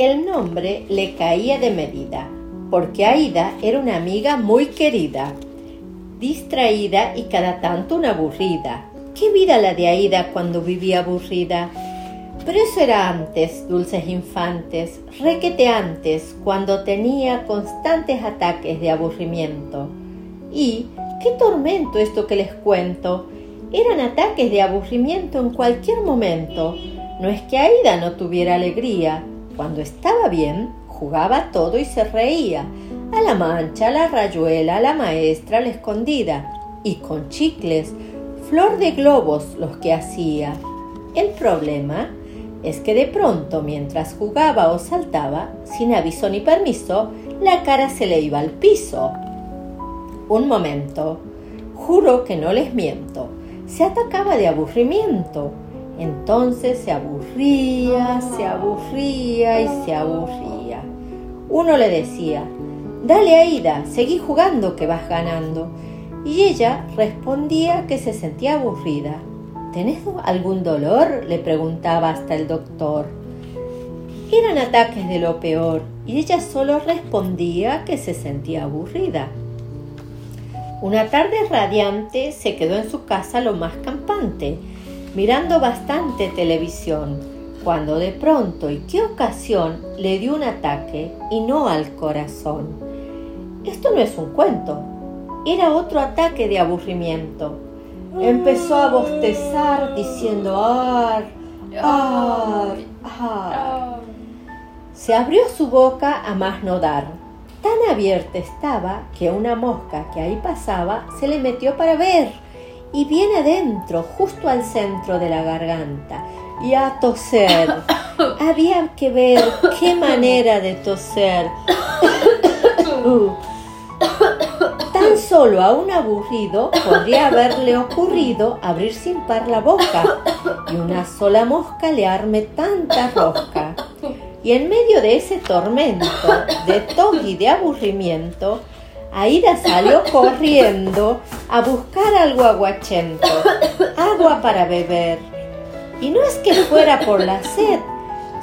El nombre le caía de medida, porque Aida era una amiga muy querida, distraída y cada tanto una aburrida. ¿Qué vida la de Aida cuando vivía aburrida? Pero eso era antes, dulces infantes, requete antes, cuando tenía constantes ataques de aburrimiento. Y, qué tormento esto que les cuento. Eran ataques de aburrimiento en cualquier momento. No es que Aida no tuviera alegría, cuando estaba bien, jugaba todo y se reía. A la mancha, a la rayuela, a la maestra, a la escondida. Y con chicles, flor de globos los que hacía. El problema es que de pronto, mientras jugaba o saltaba, sin aviso ni permiso, la cara se le iba al piso. Un momento. Juro que no les miento. Se atacaba de aburrimiento entonces se aburría, se aburría y se aburría. Uno le decía, Dale Aida, seguí jugando que vas ganando. Y ella respondía que se sentía aburrida. ¿Tenés algún dolor? le preguntaba hasta el doctor. Eran ataques de lo peor y ella solo respondía que se sentía aburrida. Una tarde radiante se quedó en su casa lo más campante mirando bastante televisión, cuando de pronto y qué ocasión le dio un ataque y no al corazón. Esto no es un cuento, era otro ataque de aburrimiento. Empezó a bostezar diciendo ar, ar, ar. Se abrió su boca a más no dar. Tan abierta estaba que una mosca que ahí pasaba se le metió para ver y bien adentro, justo al centro de la garganta, y a toser. Había que ver qué manera de toser. Tan solo a un aburrido podría haberle ocurrido abrir sin par la boca y una sola mosca le arme tanta rosca. Y en medio de ese tormento de tos y de aburrimiento, Aida salió corriendo a buscar algo aguachento, agua para beber. Y no es que fuera por la sed,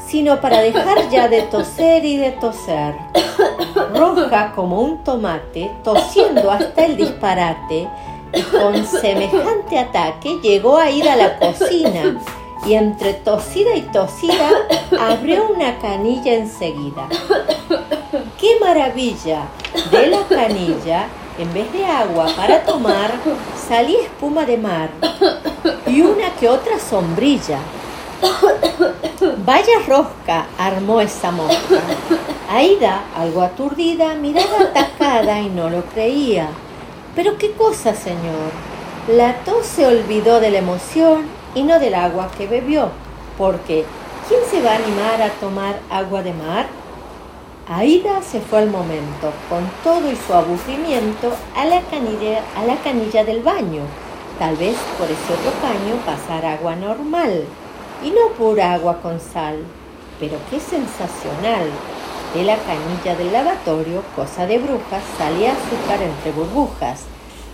sino para dejar ya de toser y de toser. Roja como un tomate, tosiendo hasta el disparate, y con semejante ataque llegó a ir a la cocina y entre tosida y tosida abrió una canilla enseguida. ¡Qué maravilla! De la canilla, en vez de agua para tomar, salía espuma de mar y una que otra sombrilla. Vaya rosca armó esa mosca. Aida, algo aturdida, miraba atacada y no lo creía. Pero qué cosa, señor. La tos se olvidó de la emoción y no del agua que bebió, porque ¿quién se va a animar a tomar agua de mar? Aida se fue al momento, con todo y su aburrimiento, a la canilla, a la canilla del baño. Tal vez por ese otro caño pasar agua normal, y no pura agua con sal. Pero qué sensacional. De la canilla del lavatorio, cosa de brujas, salía azúcar entre burbujas.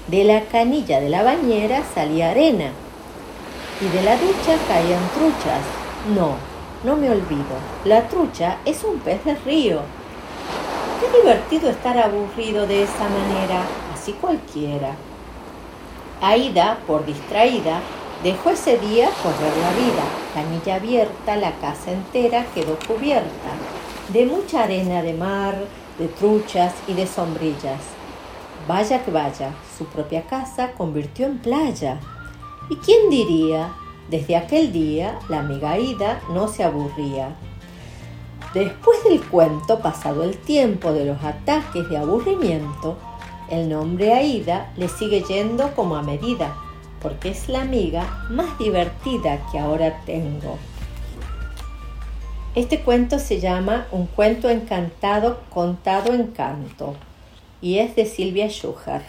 De la canilla de la bañera salía arena y de la ducha caían truchas. No, no me olvido. La trucha es un pez de río. Divertido estar aburrido de esa manera, así cualquiera. Aida, por distraída, dejó ese día correr la vida. Canilla abierta, la casa entera quedó cubierta de mucha arena de mar, de truchas y de sombrillas. Vaya que vaya, su propia casa convirtió en playa. ¿Y quién diría? Desde aquel día la amiga Aida no se aburría. Después del cuento, pasado el tiempo de los ataques de aburrimiento, el nombre Aida le sigue yendo como a medida, porque es la amiga más divertida que ahora tengo. Este cuento se llama Un cuento encantado contado en canto y es de Silvia Schuher.